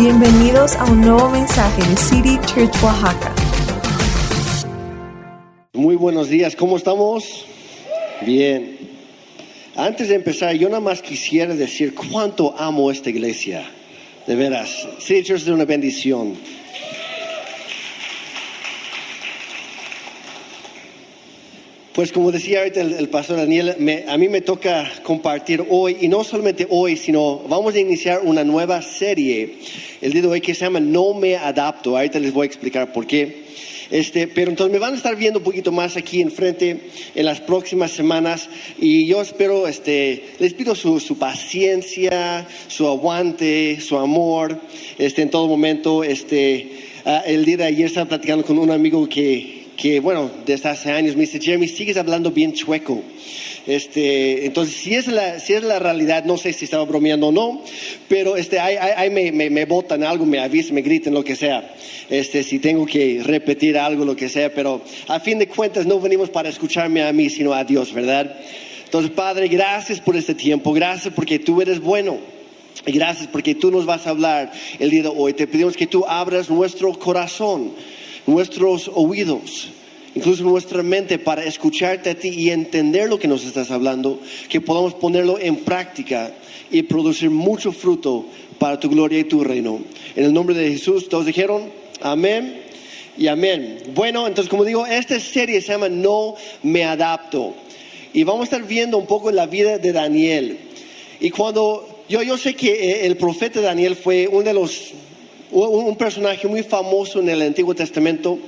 Bienvenidos a un nuevo mensaje de City Church Oaxaca. Muy buenos días, ¿cómo estamos? Bien. Antes de empezar, yo nada más quisiera decir cuánto amo esta iglesia. De veras, City Church es una bendición. Pues como decía ahorita el, el pastor Daniel, me- a mí me toca compartir hoy, y no solamente hoy, sino vamos a iniciar una nueva serie el día de hoy que se llama No me adapto. Ahorita les voy a explicar por qué. Este, pero entonces me van a estar viendo un poquito más aquí enfrente en las próximas semanas y yo espero, este, les pido su, su paciencia, su aguante, su amor, este, en todo momento. Este, ah, el día de ayer estaba platicando con un amigo que, que, bueno, desde hace años me dice, Jeremy, sigues hablando bien chueco. Este, entonces, si es, la, si es la realidad, no sé si estaba bromeando o no, pero este, ahí, ahí- me, me, me botan algo, me avisan, me griten, lo que sea. Este, si tengo que repetir algo, lo que sea, pero a fin de cuentas no venimos para escucharme a mí, sino a Dios, ¿verdad? Entonces, Padre, gracias por este tiempo, gracias porque tú eres bueno. Y gracias porque tú nos vas a hablar el día de hoy. Te pedimos que tú abras nuestro corazón, nuestros oídos, incluso nuestra mente para escucharte a ti y entender lo que nos estás hablando, que podamos ponerlo en práctica y producir mucho fruto para tu gloria y tu reino. En el nombre de Jesús, todos dijeron, amén y amén. Bueno, entonces como digo, esta serie se llama No me adapto. Y vamos a estar viendo un poco la vida de Daniel. Y cuando yo, yo sé que eh, el profeta Daniel fue uno de los, un, personaje muy famoso en el Antiguo Testamento.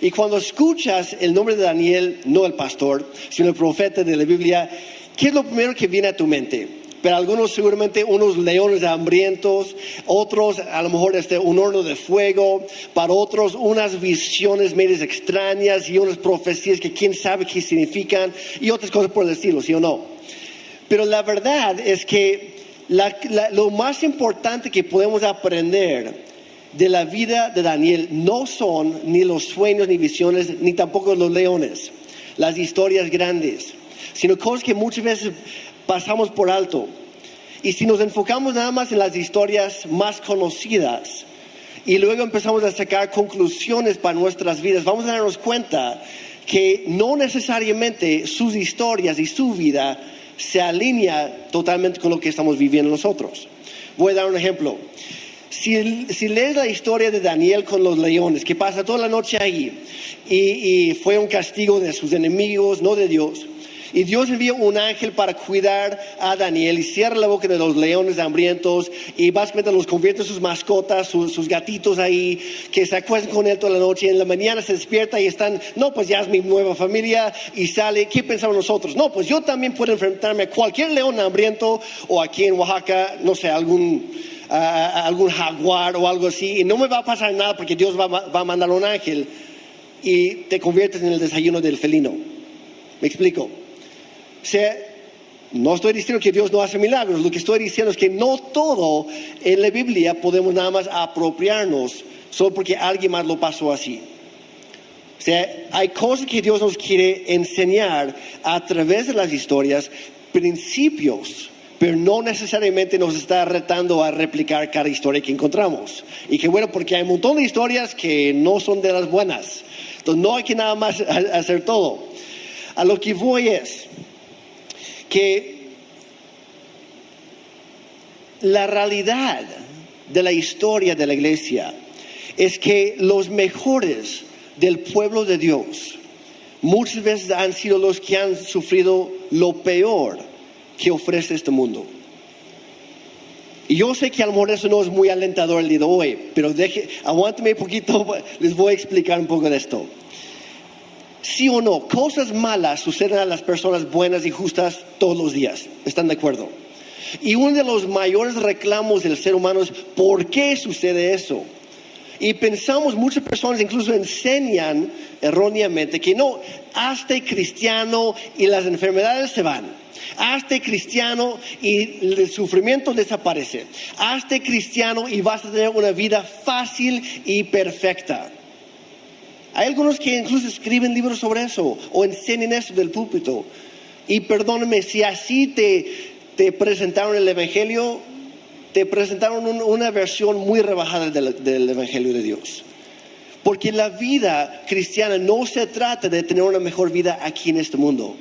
Y cuando escuchas el nombre de Daniel, no el pastor, sino el profeta de la Biblia, ¿qué es lo primero que viene a tu mente? Pero algunos seguramente unos leones hambrientos, otros a lo mejor este, un horno de fuego, para otros unas visiones medias extrañas y unas profecías que quién sabe qué significan y otras cosas por el estilo, ¿sí o no? Pero la verdad es que la- la- lo más importante que podemos aprender de la vida de Daniel no son ni los sueños, ni visiones, ni tampoco los leones, las historias grandes, sino cosas que muchas veces pasamos por alto. Y si nos enfocamos nada más en las historias más conocidas y luego empezamos a sacar conclusiones para nuestras vidas, vamos a darnos cuenta que no necesariamente sus historias y su vida se alinea totalmente con lo que estamos viviendo nosotros. Voy a dar un ejemplo. Si, lees la historia de Daniel con los leones, que pasa toda la noche ahí, y, y fue un castigo de sus enemigos, no de Dios, y Dios envía un ángel para cuidar a Daniel y cierra la boca de los leones hambrientos y básicamente los convierte en sus mascotas, sus, sus gatitos ahí, que se acuestan con él toda la noche y en la mañana se despierta y están, no, pues ya es mi nueva familia y sale, ¿qué pensamos nosotros? No, pues yo también puedo enfrentarme a cualquier león hambriento o aquí en Oaxaca, no sé, algún, ah, algún jaguar o algo así y no me va a pasar nada porque Dios va, va a mandar un ángel y te conviertes en el desayuno del felino. ¿Me explico? O sea, no estoy diciendo que Dios no hace milagros, lo que estoy diciendo es que no todo en la Biblia podemos nada más apropiarnos solo porque alguien más lo pasó así. O sea, hay cosas que Dios nos quiere enseñar a través de las historias, principios, pero no necesariamente nos está retando a replicar cada historia que encontramos. Y que bueno, porque hay un montón de historias que no son de las buenas. Entonces no hay que nada más ha- hacer todo. A lo que voy es que la realidad de la historia de la iglesia es que los mejores del pueblo de Dios muchas veces han sido los que han sufrido lo peor que ofrece este mundo. Y yo sé que a lo eso no es muy alentador el día de hoy, pero deje, aguántame un poquito, les voy a explicar un poco de esto. Sí o no, cosas malas suceden a las personas buenas y justas todos los días. ¿Están de acuerdo? Y uno de los mayores reclamos del ser humano es ¿por qué sucede eso? Y pensamos, muchas personas incluso enseñan erróneamente que no, hazte cristiano y las enfermedades se van. Hazte cristiano y el sufrimiento desaparece. Hazte cristiano y vas a tener una vida fácil y perfecta. Hay algunos que incluso escriben libros sobre eso o enseñan eso del púlpito. Y perdóname, si así te, te presentaron el Evangelio, te presentaron un- una versión muy rebajada del, del Evangelio de Dios. Porque la vida cristiana no se trata de tener una mejor vida aquí en este mundo,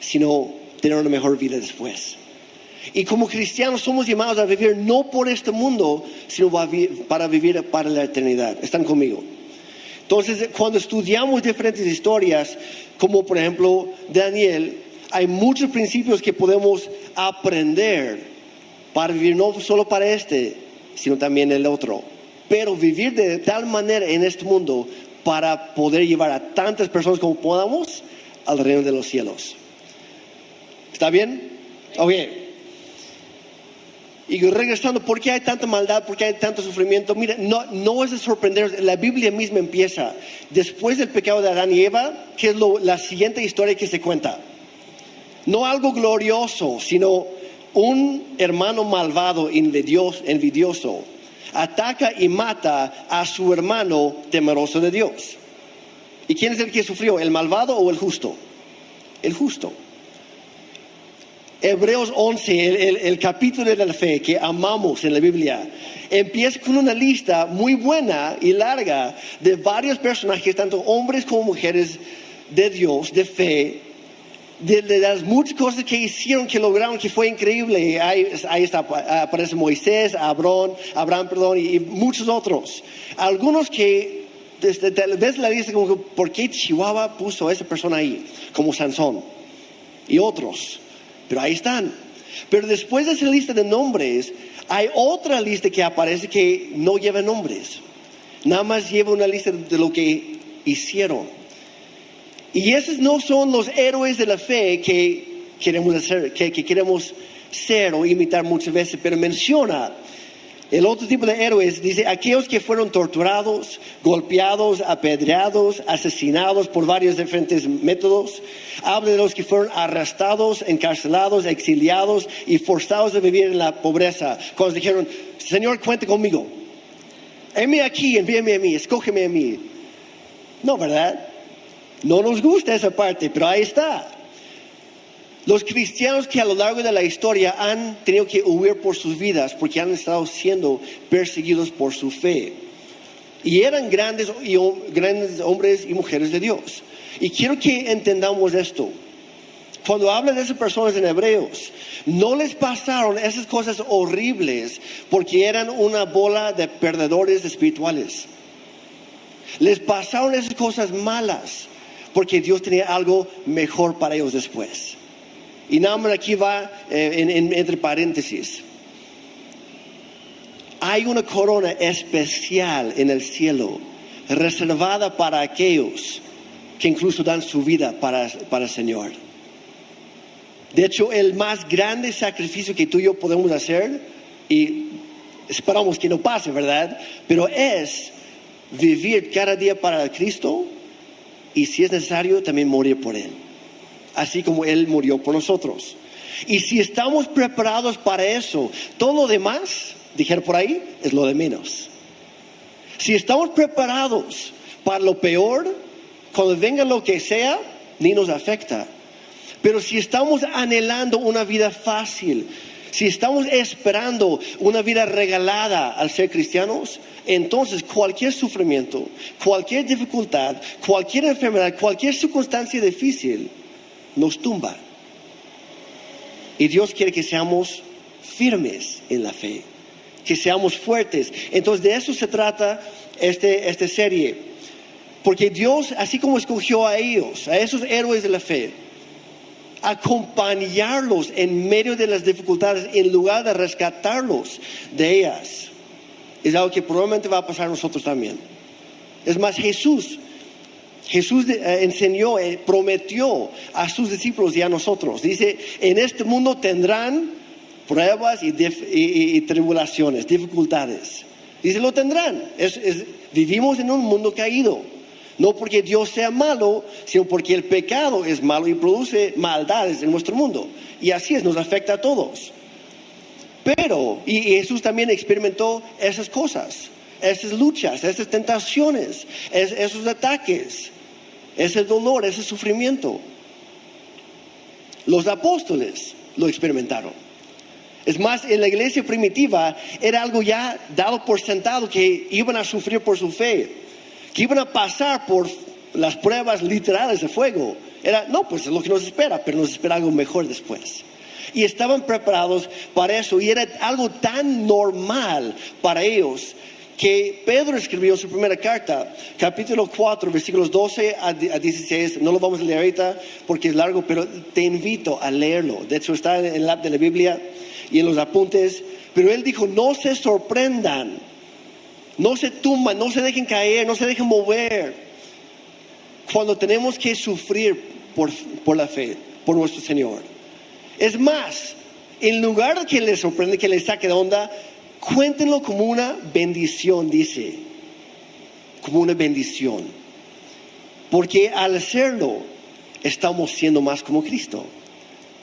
sino tener una mejor vida después. Y como cristianos somos llamados a vivir no por este mundo, sino para vivir para la eternidad. ¿Están conmigo? Entonces, cuando estudiamos diferentes historias, como por ejemplo Daniel, hay muchos principios que podemos aprender para vivir no solo para este, sino también el otro. Pero vivir de tal manera en este mundo para poder llevar a tantas personas como podamos al reino de los cielos. ¿Está bien? Ok. Y regresando, ¿por qué hay tanta maldad? ¿Por qué hay tanto sufrimiento? Mira, no, no es de sorprender, la Biblia misma empieza. Después del pecado de Adán y Eva, que es lo- la siguiente historia que se cuenta. No algo glorioso, sino un hermano malvado, envidioso, ataca y mata a su hermano temeroso de Dios. ¿Y quién es el que sufrió? ¿El malvado o el justo? El justo. Hebreos 11, el, el- el capítulo de la fe que amamos en la Biblia, empieza con una lista muy buena y larga de varios personajes, tanto hombres como mujeres de Dios, de fe, de, de las muchas cosas que hicieron, que lograron, que fue increíble. Ahí, ahí está, aparece Moisés, Abraham, Abraham perdón, y, y muchos otros. Algunos que desde, tal vez la lista como que, ¿por qué Chihuahua puso a esa persona ahí? Como Sansón. Y otros. Pero ahí están. Pero después de esa lista de nombres, hay otra lista que aparece que no lleva nombres. Nada más lleva una lista de lo que hicieron. Y esos no son los héroes de la fe que queremos hacer, que, que queremos ser o imitar muchas veces, pero menciona el otro tipo de héroes, dice, aquellos que fueron torturados, golpeados, apedreados, asesinados por varios diferentes métodos. Habla de los que fueron arrestados, encarcelados, exiliados y forzados a vivir en la pobreza. Cuando dijeron, Señor, cuente conmigo. Heme aquí, envíame a mí, escógeme a mí. No, ¿verdad? No nos gusta esa parte, pero ahí está. Los cristianos que a lo largo de la historia han tenido que huir por sus vidas porque han estado siendo perseguidos por su fe. Y eran grandes, y, grandes hombres y mujeres de Dios. Y quiero que entendamos esto. Cuando habla de esas personas en Hebreos, no les pasaron esas cosas horribles porque eran una bola de perdedores espirituales. Les pasaron esas cosas malas porque Dios tenía algo mejor para ellos después. Y nada más aquí va eh, en, en, entre paréntesis. Hay una corona especial en el cielo, reservada para aquellos que incluso dan su vida para, para el Señor. De hecho, el más grande sacrificio que tú y yo podemos hacer, y esperamos que no pase, ¿verdad? Pero es vivir cada día para Cristo y si es necesario también morir por Él así como Él murió por nosotros. Y si estamos preparados para eso, todo lo demás, dijeron por ahí, es lo de menos. Si estamos preparados para lo peor, cuando venga lo que sea, ni nos afecta. Pero si estamos anhelando una vida fácil, si estamos esperando una vida regalada al ser cristianos, entonces cualquier sufrimiento, cualquier dificultad, cualquier enfermedad, cualquier circunstancia difícil, nos tumba. Y Dios quiere que seamos firmes en la fe, que seamos fuertes. Entonces de eso se trata este, esta serie. Porque Dios, así como escogió a ellos, a esos héroes de la fe, acompañarlos en medio de las dificultades en lugar de rescatarlos de ellas, es algo que probablemente va a pasar a nosotros también. Es más, Jesús Jesús eh, enseñó, eh, prometió a sus discípulos y a nosotros. Dice, en este mundo tendrán pruebas y, tribulaciones, dificultades. Dice, lo tendrán. Es, vivimos en un mundo caído. No porque Dios sea malo, sino porque el pecado es malo y produce maldades en nuestro mundo. Y así es, nos afecta a todos. Pero, y Jesús también experimentó esas cosas, esas luchas, esas tentaciones, es, esos ataques, ese dolor, ese sufrimiento. Los apóstoles lo experimentaron. Es más, en la iglesia primitiva era algo ya dado por sentado que iban a sufrir por su fe, que iban a pasar por las pruebas literales de fuego. Era, no, pues es lo que nos espera, pero nos espera algo mejor después. Y estaban preparados para eso y era algo tan normal para ellos que Pedro escribió su primera carta, capítulo 4, versículos 12 a 16. No lo vamos a leer ahorita porque es largo, pero te invito a leerlo. De hecho, está en el app de la Biblia y en los apuntes. Pero él dijo, no se sorprendan, no se tumban, no se dejen caer, no se dejen mover. Cuando tenemos que sufrir por, por la fe, por nuestro Señor. Es más, en lugar de que les sorprende, que les saque de onda, cuéntenlo como una bendición, dice. Como una bendición. Porque al hacerlo, estamos siendo más como Cristo.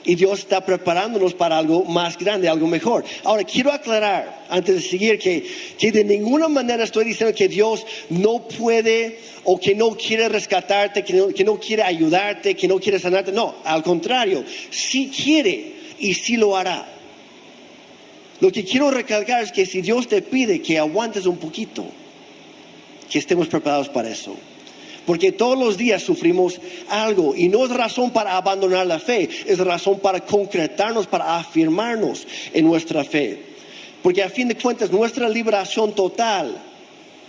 Y Dios está preparándonos para algo más grande, algo mejor. Ahora, quiero aclarar, antes de seguir, que, que de ninguna manera estoy diciendo que Dios no puede o que no quiere rescatarte, que no, quiere ayudarte, que no quiere sanarte. No, al contrario, sí quiere y sí lo hará. Lo que quiero recalcar es que si Dios te pide que aguantes un poquito, que estemos preparados para eso. Porque todos los días sufrimos algo y no es razón para abandonar la fe, es razón para concretarnos, para afirmarnos en nuestra fe. Porque a fin de cuentas nuestra liberación total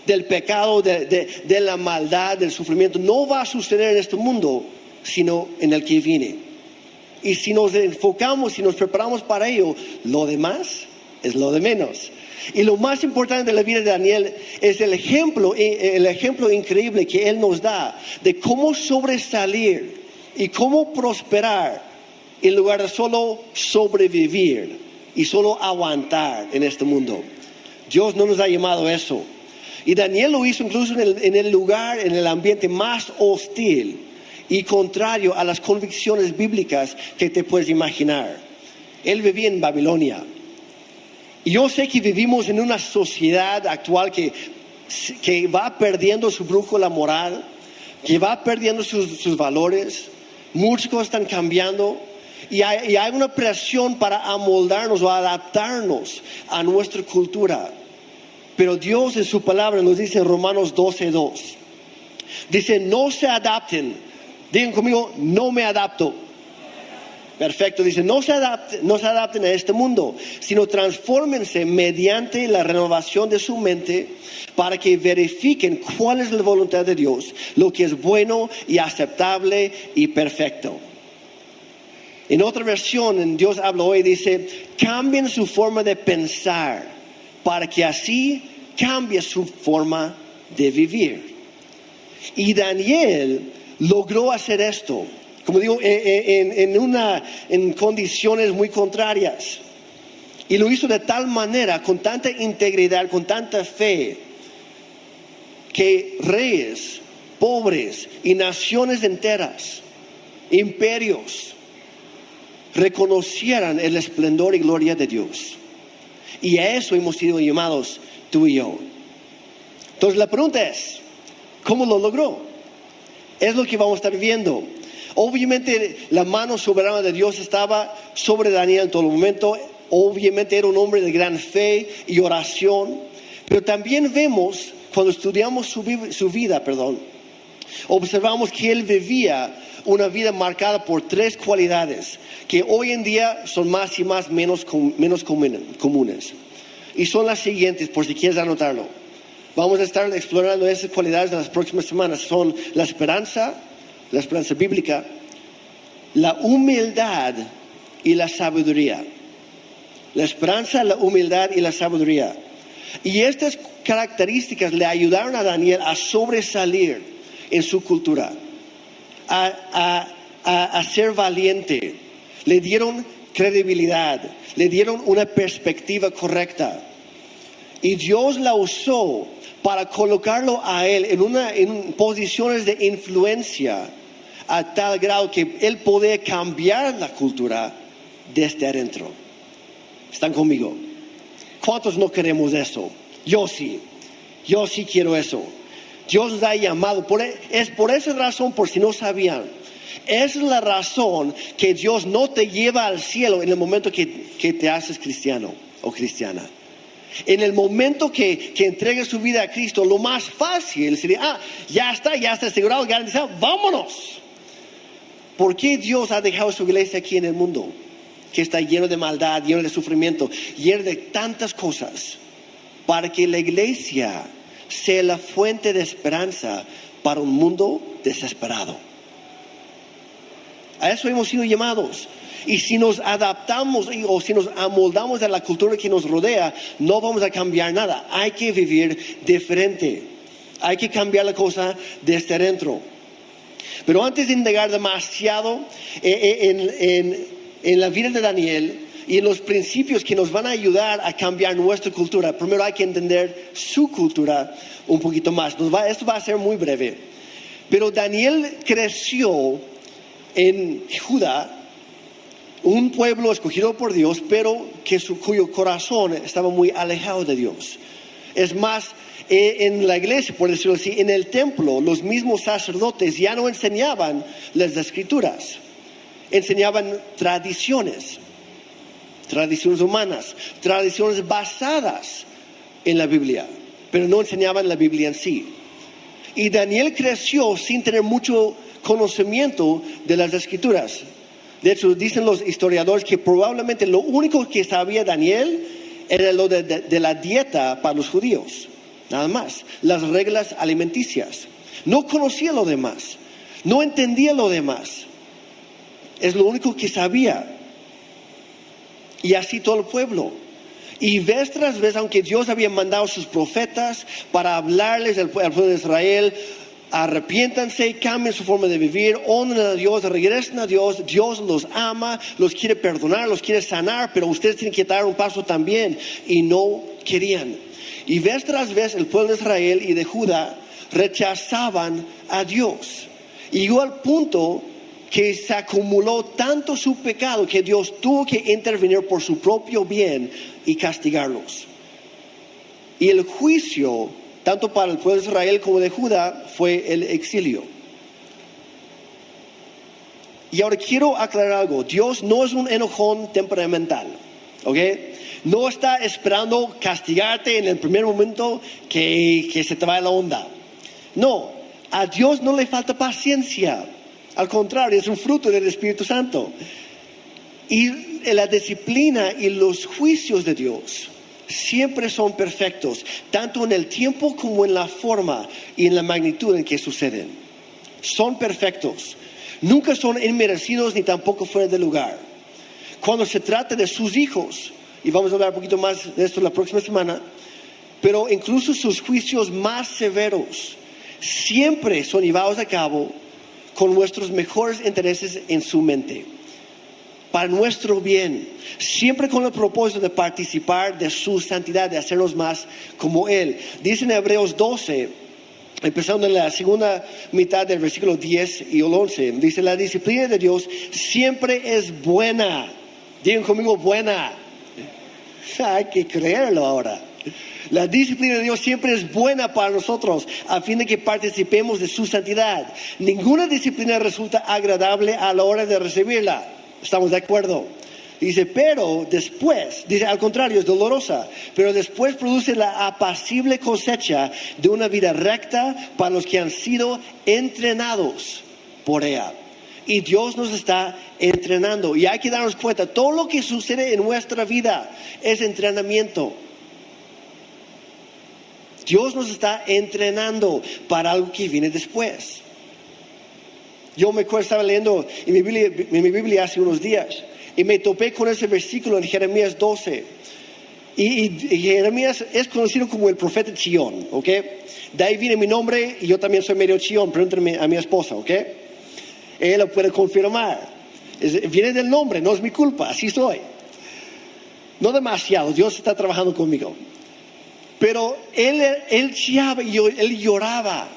del pecado, de, la maldad, del sufrimiento, no va a suceder en este mundo, sino en el que viene. Y si nos enfocamos y nos preparamos para ello, lo demás es lo de menos. Y lo más importante de la vida de Daniel es el ejemplo, eh, el ejemplo increíble que él nos da de cómo sobresalir y cómo prosperar en lugar de solo sobrevivir y solo aguantar en este mundo. Dios no nos ha llamado a eso. Y Daniel lo hizo incluso en el, en el lugar, en el ambiente más hostil y contrario a las convicciones bíblicas que te puedes imaginar. Él vivía en Babilonia yo sé que vivimos en una sociedad actual que, que va perdiendo su brújula moral, que va perdiendo sus, valores, muchas cosas están cambiando y hay, y hay, una presión para amoldarnos o adaptarnos a nuestra cultura. Pero Dios en su palabra nos dice en Romanos 12:2, dice, no se adapten, digan conmigo, no me adapto Perfecto, dice, no se, adapten, no se adapten a este mundo, sino transfórmense mediante la renovación de su mente para que verifiquen cuál es la voluntad de Dios, lo que es bueno y aceptable y perfecto. En otra versión, Dios habla hoy, dice, cambien su forma de pensar para que así cambie su forma de vivir. Y Daniel logró hacer esto como digo, en, una, en condiciones muy contrarias. Y lo hizo de tal manera, con tanta integridad, con tanta fe, que reyes, pobres y naciones enteras, imperios, reconocieran el esplendor y gloria de Dios. Y a eso hemos sido llamados tú y yo. Entonces la pregunta es, ¿cómo lo logró? Es lo que vamos a estar viendo Obviamente la mano soberana de Dios estaba sobre Daniel en todo momento. Obviamente era un hombre de gran fe y oración. Pero también vemos, cuando estudiamos su, vida, perdón, observamos que él vivía una vida marcada por tres cualidades que hoy en día son más y más menos, menos comunes. Y son las siguientes, por si quieres anotarlo. Vamos a estar explorando esas cualidades en las próximas semanas. Son la esperanza, la esperanza bíblica, la humildad y la sabiduría. La esperanza, la humildad y la sabiduría. Y estas características le ayudaron a Daniel a sobresalir en su cultura, a, ser valiente. Le dieron credibilidad, le dieron una perspectiva correcta. Y Dios la usó para colocarlo a él en, una, en posiciones de influencia a tal grado que él puede cambiar la cultura desde adentro. ¿Están conmigo? ¿Cuántos no queremos eso? Yo sí, yo sí quiero eso. Dios nos ha llamado, por, e, es por esa razón, por si no sabían, es la razón que Dios no te lleva al cielo en el momento que, que te haces cristiano o cristiana. En el momento que, que entregues tu vida a Cristo, lo más fácil sería, ah, ya está, ya está asegurado, garantizado, vámonos. ¿Por qué Dios ha dejado su iglesia aquí en el mundo? Que está lleno de maldad, lleno de sufrimiento, lleno de tantas cosas. Para que la iglesia sea la fuente de esperanza para un mundo desesperado. A eso hemos sido llamados. Y si nos adaptamos o si nos amoldamos a la cultura que nos rodea, no vamos a cambiar nada. Hay que vivir diferente. Hay que cambiar la cosa desde dentro. Pero antes de indagar demasiado eh, eh, en, la vida de Daniel y en los principios que nos van a ayudar a cambiar nuestra cultura, primero hay que entender su cultura un poquito más. esto va a ser muy breve. Pero Daniel creció en Judá un pueblo escogido por Dios, pero que su, cuyo corazón estaba muy alejado de Dios. Es más, en la iglesia, por decirlo así, en el templo, los mismos sacerdotes ya no enseñaban las escrituras, enseñaban tradiciones, tradiciones humanas, tradiciones basadas en la Biblia, pero no enseñaban la Biblia en sí. Y Daniel creció sin tener mucho conocimiento de las escrituras. De hecho, dicen los historiadores que probablemente lo único que sabía Daniel era lo de, la dieta para los judíos, nada más, las reglas alimenticias. No conocía lo demás, no entendía lo demás. Es lo único que sabía. Y así todo el pueblo. Y vez tras vez, aunque Dios había mandado sus profetas para hablarles al pueblo de Israel, arrepiéntanse, cambien su forma de vivir, honren a Dios, regresen a Dios, Dios los ama, los quiere perdonar, los quiere sanar, pero ustedes tienen que dar un paso también y no querían. Y vez tras vez el pueblo de Israel y de Judá rechazaban a Dios. Y llegó al punto que se acumuló tanto su pecado que Dios tuvo que intervenir por su propio bien y castigarlos. Y el juicio tanto para el pueblo de Israel como de Judá, fue el exilio. Y ahora quiero aclarar algo, Dios no es un enojón temperamental, ¿ok? No está esperando castigarte en el primer momento que, que se te va la onda. No, a Dios no le falta paciencia, al contrario, es un fruto del Espíritu Santo. Y la disciplina y los juicios de Dios siempre son perfectos, tanto en el tiempo como en la forma y en la magnitud en que suceden. Son perfectos. Nunca son inmerecidos ni tampoco fuera de lugar. Cuando se trata de sus hijos, y vamos a hablar un poquito más de esto la próxima semana, pero incluso sus juicios más severos siempre son llevados a cabo con nuestros mejores intereses en su mente para nuestro bien, siempre con el propósito de participar de su santidad, de hacernos más como Él. Dice en Hebreos 12, empezando en la segunda mitad del versículo 10 y 11, dice, la disciplina de Dios siempre es buena. Digan conmigo, buena. Hay que creerlo ahora. La disciplina de Dios siempre es buena para nosotros, a fin de que participemos de su santidad. Ninguna disciplina resulta agradable a la hora de recibirla ¿Estamos de acuerdo? Dice, pero después, dice al contrario, es dolorosa, pero después produce la apacible cosecha de una vida recta para los que han sido entrenados por ella. Y Dios nos está entrenando. Y hay que darnos cuenta, todo lo que sucede en nuestra vida es entrenamiento. Dios nos está entrenando para algo que viene después. Yo me acuerdo, estaba leyendo en mi, Biblia, hace unos días y me topé con ese versículo en Jeremías 12. Y, Jeremías es conocido como el profeta Chión, ¿ok? De ahí viene mi nombre y yo también soy medio Chión, pregúntame a mi esposa, ¿ok? Él lo puede confirmar. viene del nombre, no es mi culpa, así soy. No demasiado, Dios está trabajando conmigo. Pero él, él, lloraba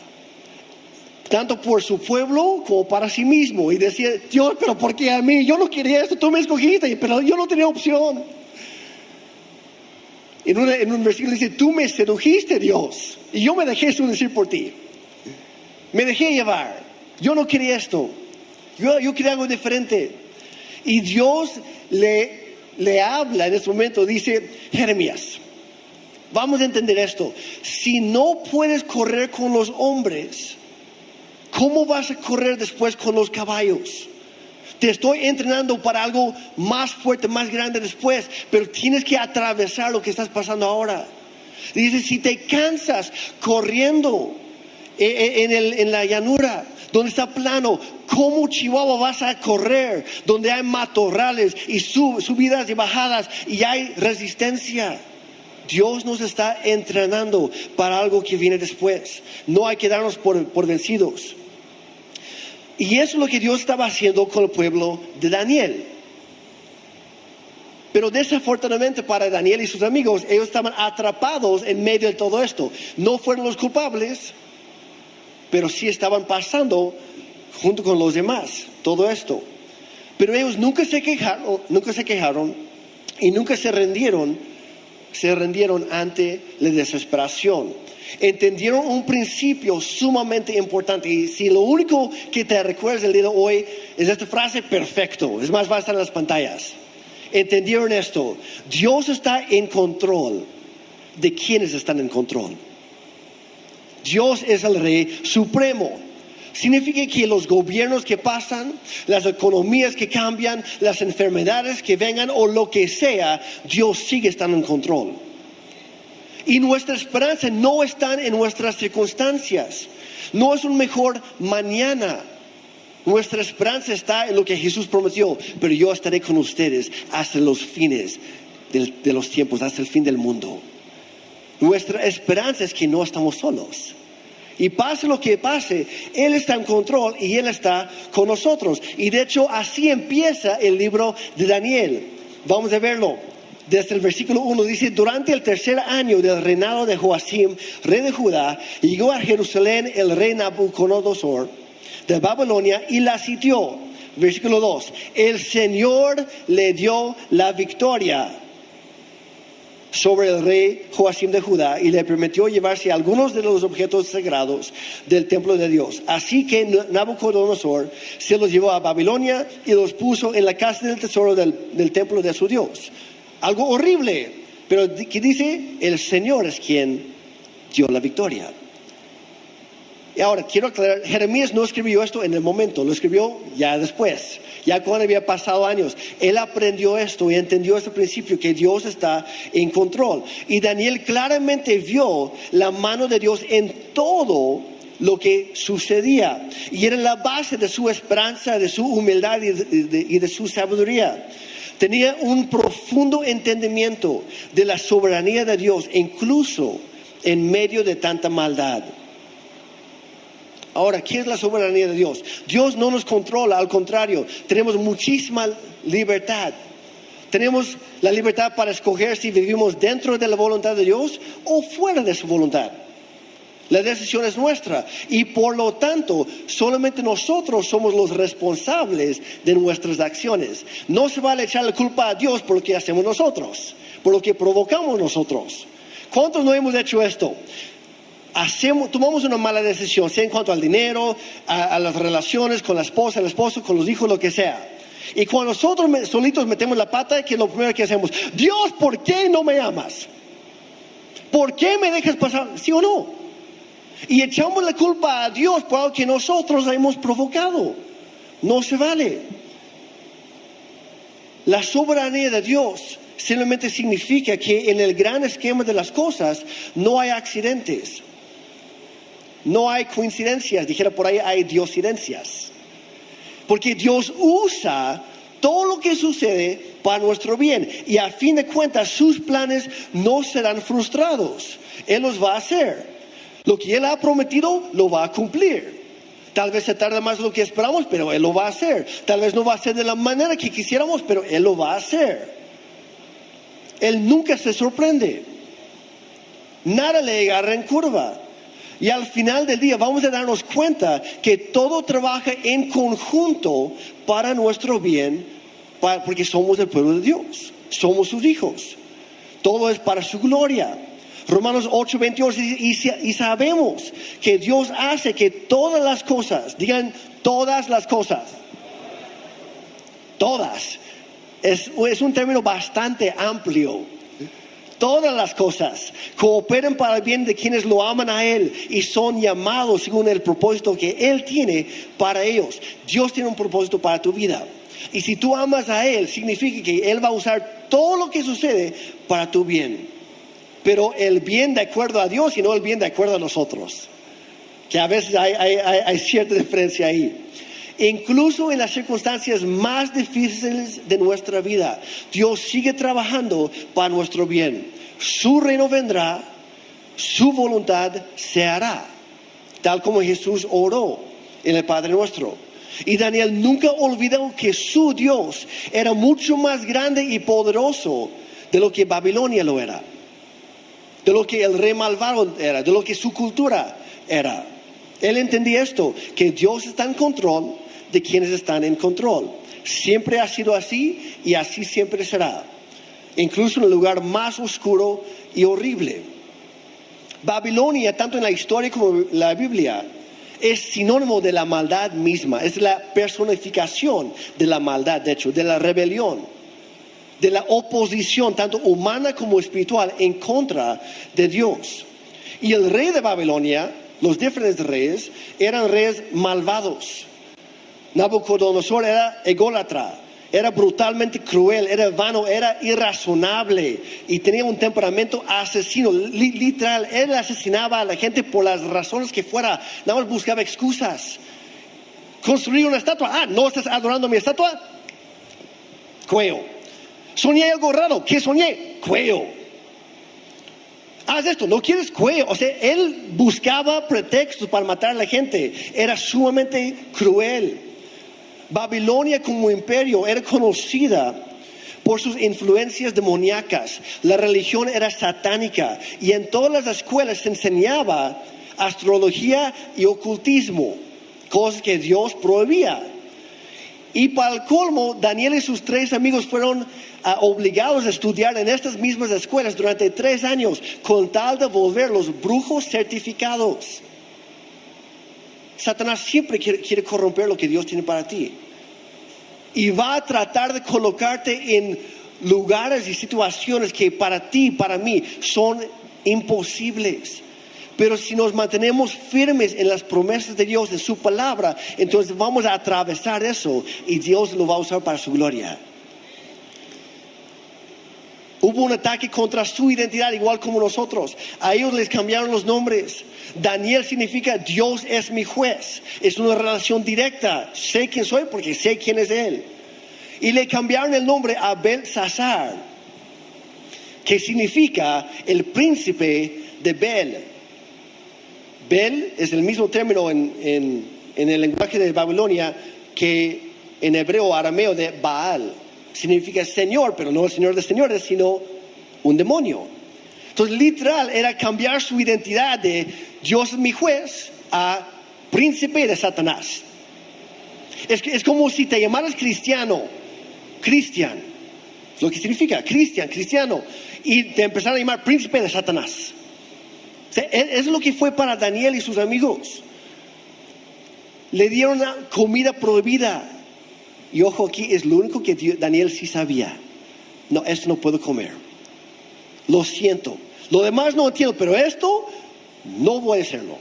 tanto por su pueblo como para sí mismo. Y decía, Dios, pero ¿por qué a mí? Yo no quería esto, tú me escogiste, pero yo no tenía opción. En, en un versículo dice, tú me sedujiste, Dios, y yo me dejé seducir por ti. Me dejé llevar. Yo no quería esto. Yo, yo quería algo diferente. Y Dios le, le habla en ese momento, dice, Jeremías, vamos a entender esto. Si no puedes correr con los hombres, ¿cómo vas a correr después con los caballos? Te estoy entrenando para algo más fuerte, más grande después, pero tienes que atravesar lo que estás pasando ahora. Dice, si te cansas corriendo en, el, en la llanura, donde está plano, ¿cómo Chihuahua vas a correr? Donde hay matorrales y subidas y bajadas y hay resistencia. Dios nos está entrenando para algo que viene después. No hay que darnos por, por vencidos. Y eso es lo que Dios estaba haciendo con el pueblo de Daniel. Pero desafortunadamente para Daniel y sus amigos, ellos estaban atrapados en medio de todo esto. No fueron los culpables, pero sí estaban pasando junto con los demás todo esto. Pero ellos nunca se quejaron, nunca se quejaron y nunca se rendieron, se rendieron ante la desesperación. Entendieron un principio sumamente importante y si lo único que te recuerdas el día de hoy es esta frase, perfecto, es más, va a estar en las pantallas entendieron esto. Dios está en control de quienes están en control. Dios es el rey supremo. Significa que los gobiernos que pasan, las economías que cambian, las enfermedades que vengan o lo que sea, Dios sigue estando en control. Y nuestra esperanza no está en nuestras circunstancias. No es un mejor mañana. Nuestra esperanza está en lo que Jesús prometió, pero yo estaré con ustedes hasta los fines de, los tiempos, hasta el fin del mundo. Nuestra esperanza es que no estamos solos. Y pase lo que pase, Él está en control y Él está con nosotros. Y de hecho así empieza el libro de Daniel. Vamos a verlo. Desde el versículo 1 dice, durante el tercer año del reinado de Joacim, rey de Judá, llegó a Jerusalén el rey Nabucodonosor de Babilonia y la sitió. Versículo 2. El Señor le dio la victoria sobre el rey Joacim de Judá y le permitió llevarse algunos de los objetos sagrados del templo de Dios. Así que Nabucodonosor se los llevó a Babilonia y los puso en la casa del tesoro del, del templo de su Dios. Algo horrible, pero que dice, el Señor es quien dio la victoria. Y ahora quiero aclarar, Jeremías no escribió esto en el momento, lo escribió ya después, ya cuando había pasado años. Él aprendió esto y entendió este principio que Dios está en control. Y Daniel claramente vio la mano de Dios en todo lo que sucedía. Y era la base de su esperanza, de su humildad y de, y de su sabiduría. Tenía un profundo entendimiento de la soberanía de Dios, incluso en medio de tanta maldad. Ahora, ¿qué es la soberanía de Dios? Dios no nos controla, al contrario, tenemos muchísima libertad. Tenemos la libertad para escoger si vivimos dentro de la voluntad de Dios o fuera de su voluntad. La decisión es nuestra y por lo tanto solamente nosotros somos los responsables de nuestras acciones. No se vale echar la culpa a Dios por lo que hacemos nosotros, por lo que provocamos nosotros. ¿Cuántos no hemos hecho esto? Hacemos, tomamos una mala decisión, sea en cuanto al dinero, a, las relaciones con la esposa, el esposo, con los hijos, lo que sea. Y cuando nosotros solitos metemos la pata, que lo primero que hacemos, Dios, ¿por qué no me amas? ¿Por qué me dejas pasar? ¿Sí o no? Y echamos la culpa a Dios por algo que nosotros hemos provocado. No se vale. La soberanía de Dios simplemente significa que en el gran esquema de las cosas no hay accidentes. No hay coincidencias, dijera por ahí, hay diosidencias. Porque Dios usa todo lo que sucede para nuestro bien. Y a fin de cuentas, sus planes no serán frustrados. Él los va a hacer. Lo que Él ha prometido, lo va a cumplir. Tal vez se tarde más de lo que esperamos, pero Él lo va a hacer. Tal vez no va a ser de la manera que quisiéramos, pero Él lo va a hacer. Él nunca se sorprende. Nada le agarra en curva. Y al final del día vamos a darnos cuenta que todo trabaja en conjunto para nuestro bien, porque somos el pueblo de Dios, somos sus hijos. Todo es para su gloria. Romanos 8, 28 dice, y, sabemos que Dios hace que todas las cosas, digan todas las cosas, Todas. Es, es un término bastante amplio. Todas las cosas cooperan para el bien de quienes lo aman a Él y son llamados según el propósito que Él tiene para ellos. Dios tiene un propósito para tu vida. Y si tú amas a Él, significa que Él va a usar todo lo que sucede para tu bien. Pero el bien de acuerdo a Dios y no el bien de acuerdo a nosotros. Que a veces hay, hay, hay cierta diferencia ahí. Incluso en las circunstancias más difíciles de nuestra vida, Dios sigue trabajando para nuestro bien. Su reino vendrá, su voluntad se hará, tal como Jesús oró en el Padre nuestro. Y Daniel nunca olvidó que su Dios era mucho más grande y poderoso de lo que Babilonia lo era, de lo que el rey malvado era, de lo que su cultura era. Él entendía esto, que Dios está en control de quienes están en control. Siempre ha sido así y así siempre será, incluso en el lugar más oscuro y horrible. Babilonia, tanto en la historia como en la Biblia, es sinónimo de la maldad misma, es la personificación de la maldad, de hecho, de la rebelión, de la oposición, tanto humana como espiritual, en contra de Dios. Y el rey de Babilonia, los diferentes reyes, eran reyes malvados Nabucodonosor era ególatra, era brutalmente cruel, era vano, era irrazonable y tenía un temperamento asesino, literal. Él asesinaba a la gente por las razones que fuera, nada más buscaba excusas. Construir una estatua, ah, no estás adorando mi estatua, cueo. Soñé algo raro, ¿qué soñé? Cueo. Haz esto, no quieres cuello. O sea, él buscaba pretextos para matar a la gente. Era sumamente cruel. Babilonia como imperio era conocida por sus influencias demoníacas. La religión era satánica y en todas las escuelas se enseñaba astrología y ocultismo, cosas que Dios prohibía. Y para el colmo, Daniel y sus tres amigos fueron ah, obligados a estudiar en estas mismas escuelas durante tres años con tal de volver los brujos certificados. Satanás siempre quiere, corromper lo que Dios tiene para ti. Y va a tratar de colocarte en lugares y situaciones que para ti, para mí, son imposibles. Pero si nos mantenemos firmes en las promesas de Dios, en su palabra, entonces vamos a atravesar eso y Dios lo va a usar para su gloria. Hubo un ataque contra su identidad, igual como nosotros. A ellos les cambiaron los nombres. Daniel significa Dios es mi juez. Es una relación directa. Sé quién soy porque sé quién es Él. Y le cambiaron el nombre a Belsasar, que significa el príncipe de Bel. Bel es el mismo término en, en el lenguaje de Babilonia que en hebreo arameo de Baal significa Señor, pero no el Señor de señores, sino un demonio. Entonces, literal, era cambiar su identidad de Dios es mi juez a príncipe de Satanás. Es, es como si te llamaras cristiano, cristian, lo que significa cristian, cristiano, y te empezaran a llamar príncipe de Satanás. es lo que fue para Daniel y sus amigos. Le dieron comida prohibida, y ojo aquí, es lo único que Daniel sí sabía. No, esto no puedo comer. Lo siento. Lo demás no entiendo, pero esto no voy a hacerlo.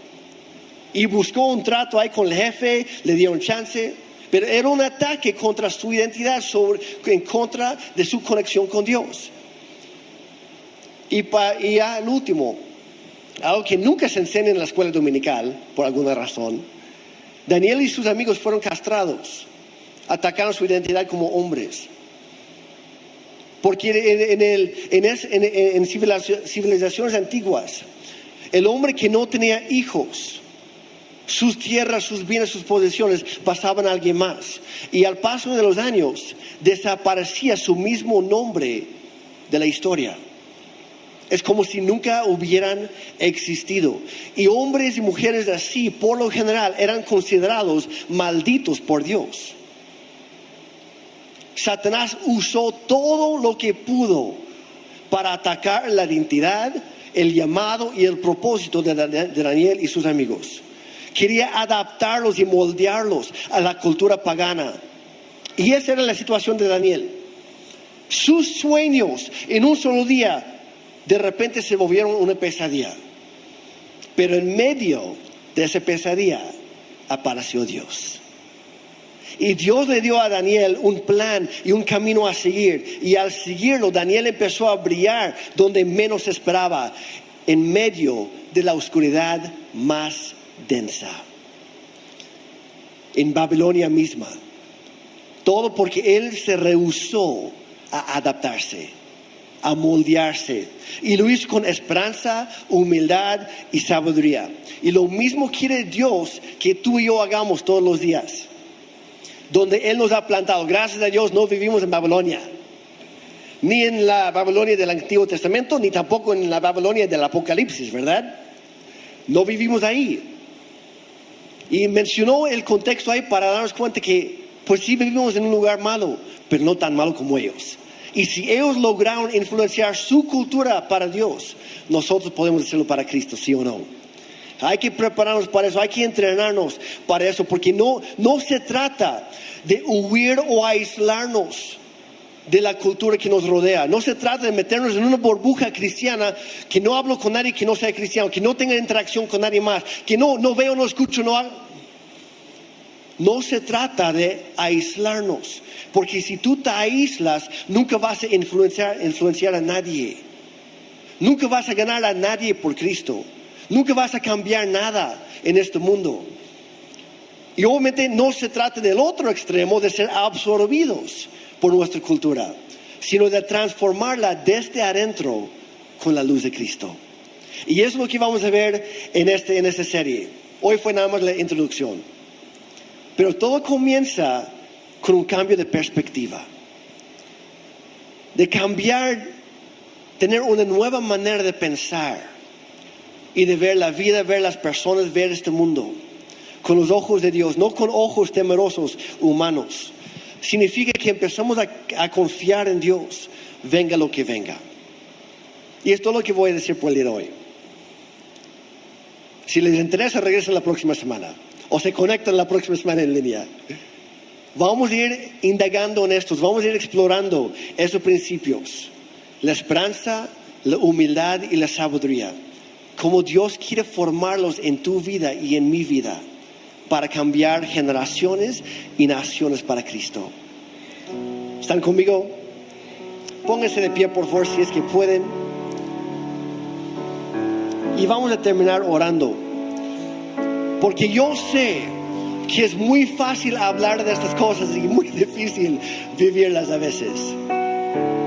Y buscó un trato ahí con el jefe, le dieron chance, pero era un ataque contra su identidad, sobre, en contra de su conexión con Dios. Y, pa, y ya el último, algo que nunca se enseña en la escuela dominical, por alguna razón, Daniel y sus amigos fueron castrados atacaron su identidad como hombres. Porque en, civilizaciones antiguas, el hombre que no tenía hijos, sus tierras, sus bienes, sus posesiones pasaban a alguien más. Y al paso de los años desaparecía su mismo nombre de la historia. Es como si nunca hubieran existido. Y hombres y mujeres así, por lo general, eran considerados malditos por Dios. Satanás usó todo lo que pudo para atacar la identidad, el llamado y el propósito de Daniel y sus amigos. Quería adaptarlos y moldearlos a la cultura pagana, Y esa era la situación de Daniel. Sus sueños en un solo día de repente se volvieron una pesadilla. Pero en medio de esa pesadilla apareció Dios. Y Dios le dio a Daniel un plan y un camino a seguir. Y al seguirlo, Daniel empezó a brillar donde menos esperaba, en medio de la oscuridad más densa. En Babilonia misma. Todo porque él se rehusó a adaptarse, a moldearse. Y lo hizo con esperanza, humildad y sabiduría. Y lo mismo quiere Dios que tú y yo hagamos todos los días donde Él nos ha plantado. Gracias a Dios no vivimos en Babilonia, ni en la Babilonia del Antiguo Testamento, ni tampoco en la Babilonia del Apocalipsis, ¿verdad? No vivimos ahí. Y mencionó el contexto ahí para darnos cuenta que, pues sí vivimos en un lugar malo, pero no tan malo como ellos. Y si ellos lograron influenciar su cultura para Dios, nosotros podemos hacerlo para Cristo, sí o no. Hay que prepararnos para eso, hay que entrenarnos para eso, porque no, no se trata de huir o aislarnos de la cultura que nos rodea. No se trata de meternos en una burbuja cristiana que no hablo con nadie que no sea cristiano, que no tenga interacción con nadie más, que no, no veo, no escucho, no No se trata de aislarnos, porque si tú te aíslas, nunca vas a influenciar, influenciar a nadie. Nunca vas a ganar a nadie por Cristo. Nunca vas a cambiar nada en este mundo. Y obviamente no se trata del otro extremo de ser absorbidos por nuestra cultura, sino de transformarla desde adentro con la luz de Cristo. Y eso es lo que vamos a ver en, este, en esta serie. Hoy fue nada más la introducción. Pero todo comienza con un cambio de perspectiva. De cambiar, tener una nueva manera de pensar y de ver la vida, ver las personas, ver este mundo con los ojos de Dios, no con ojos temerosos humanos. Significa que empezamos a, confiar en Dios, venga lo que venga. Y esto es lo que voy a decir por el día de hoy. Si les interesa, regresen la próxima semana o se conectan la próxima semana en línea. Vamos a ir indagando en estos, vamos a ir explorando esos principios. La esperanza, la humildad y la sabiduría como Dios quiere formarlos en tu vida y en mi vida para cambiar generaciones y naciones para Cristo. ¿Están conmigo? Pónganse de pie, por favor, si es que pueden. Y vamos a terminar orando. Porque yo sé que es muy fácil hablar de estas cosas y muy difícil vivirlas a veces.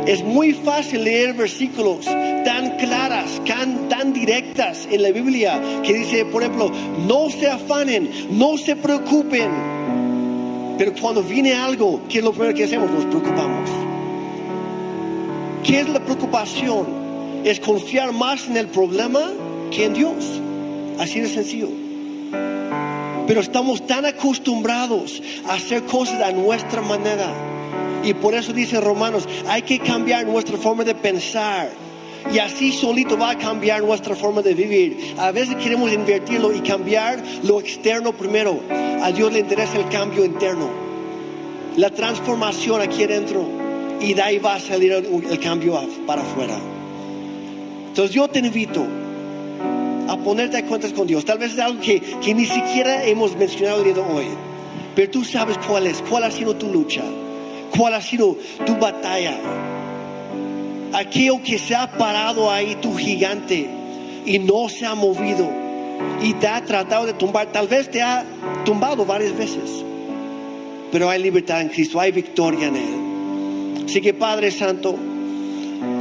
Es muy fácil leer versículos tan claras, tan, tan en la Biblia que dice, por ejemplo, no se afanen, no se preocupen. Pero cuando viene algo, ¿qué es lo primero que hacemos? Nos preocupamos. ¿Qué es la preocupación? Es confiar más en el problema que en Dios. Así de sencillo. Pero estamos tan acostumbrados a hacer cosas a nuestra manera y por eso dice Romanos, hay que cambiar nuestra forma de pensar. Y así solito va a cambiar nuestra forma de vivir. A veces queremos invertirlo y cambiar lo externo primero. A Dios le interesa el cambio interno. La transformación aquí adentro. Y de ahí va a salir el, cambio para afuera. Entonces yo te invito a ponerte a cuentas con Dios. Tal vez es algo que, que ni siquiera hemos mencionado el día de hoy. Pero tú sabes cuál es, cuál ha sido tu lucha cuál ha sido tu batalla. Aquello que se ha parado ahí, tu gigante, y no se ha movido, y te ha tratado de tumbar, tal vez te ha tumbado varias veces, pero hay libertad en Cristo, hay victoria en Él. Así que Padre Santo,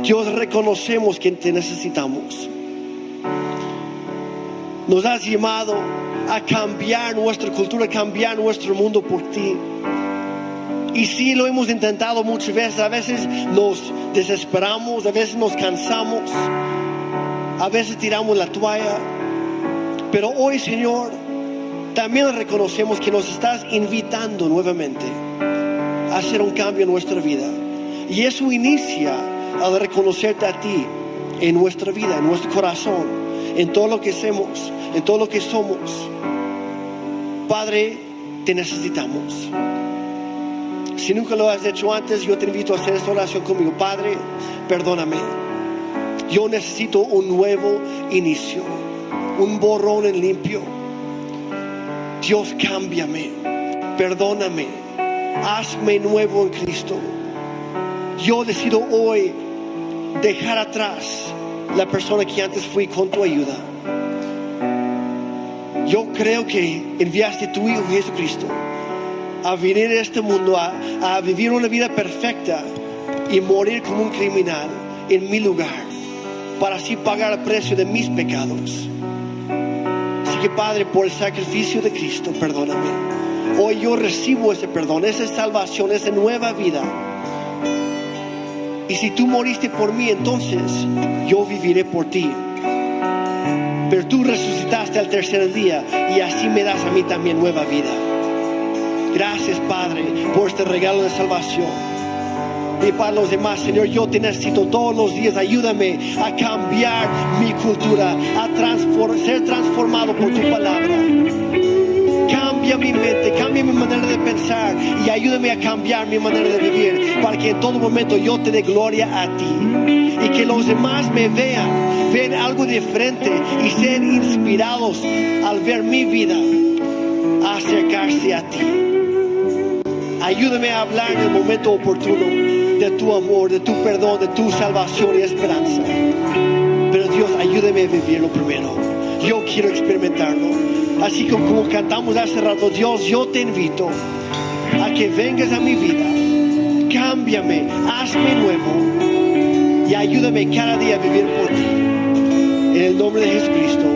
Dios reconocemos que te necesitamos. Nos has llamado a cambiar nuestra cultura, a cambiar nuestro mundo por ti. Y sí lo hemos intentado muchas veces, a veces nos desesperamos, a veces nos cansamos, a veces tiramos la toalla. Pero hoy, Señor, también reconocemos que nos estás invitando nuevamente a hacer un cambio en nuestra vida. Y eso inicia al reconocerte a ti en nuestra vida, en nuestro corazón, en todo lo que hacemos, en todo lo que somos. Padre, te necesitamos. Si nunca lo has hecho antes, yo te invito a hacer esta oración conmigo. Padre, perdóname. Yo necesito un nuevo inicio, un borrón en limpio. Dios, cámbiame, perdóname, hazme nuevo en Cristo. Yo decido hoy dejar atrás la persona que antes fui con tu ayuda. Yo creo que enviaste tu Hijo Jesucristo a venir a este mundo, a, a vivir una vida perfecta y morir como un criminal en mi lugar, para así pagar el precio de mis pecados. Así que Padre, por el sacrificio de Cristo, perdóname. Hoy yo recibo ese perdón, esa salvación, esa nueva vida. Y si tú moriste por mí, entonces yo viviré por ti. Pero tú resucitaste al tercer día y así me das a mí también nueva vida. Gracias, Padre, por este regalo de salvación. Y para los demás, Señor, yo te necesito todos los días. Ayúdame a cambiar mi cultura, a ser transformado por tu palabra. Cambia mi mente, cambia mi manera de pensar y ayúdame a cambiar mi manera de vivir para que en todo momento yo te dé gloria a ti y que los demás me vean, vean algo diferente y sean inspirados al ver mi vida acercarse a ti. Ayúdame a hablar en el momento oportuno de tu amor, de tu perdón, de tu salvación y esperanza. Pero Dios, ayúdame a vivirlo primero. Yo quiero experimentarlo. Así como, como cantamos hace rato, Dios, yo te invito a que vengas a mi vida. Cámbiame, hazme nuevo y ayúdame cada día a vivir por ti. En el nombre de Jesucristo.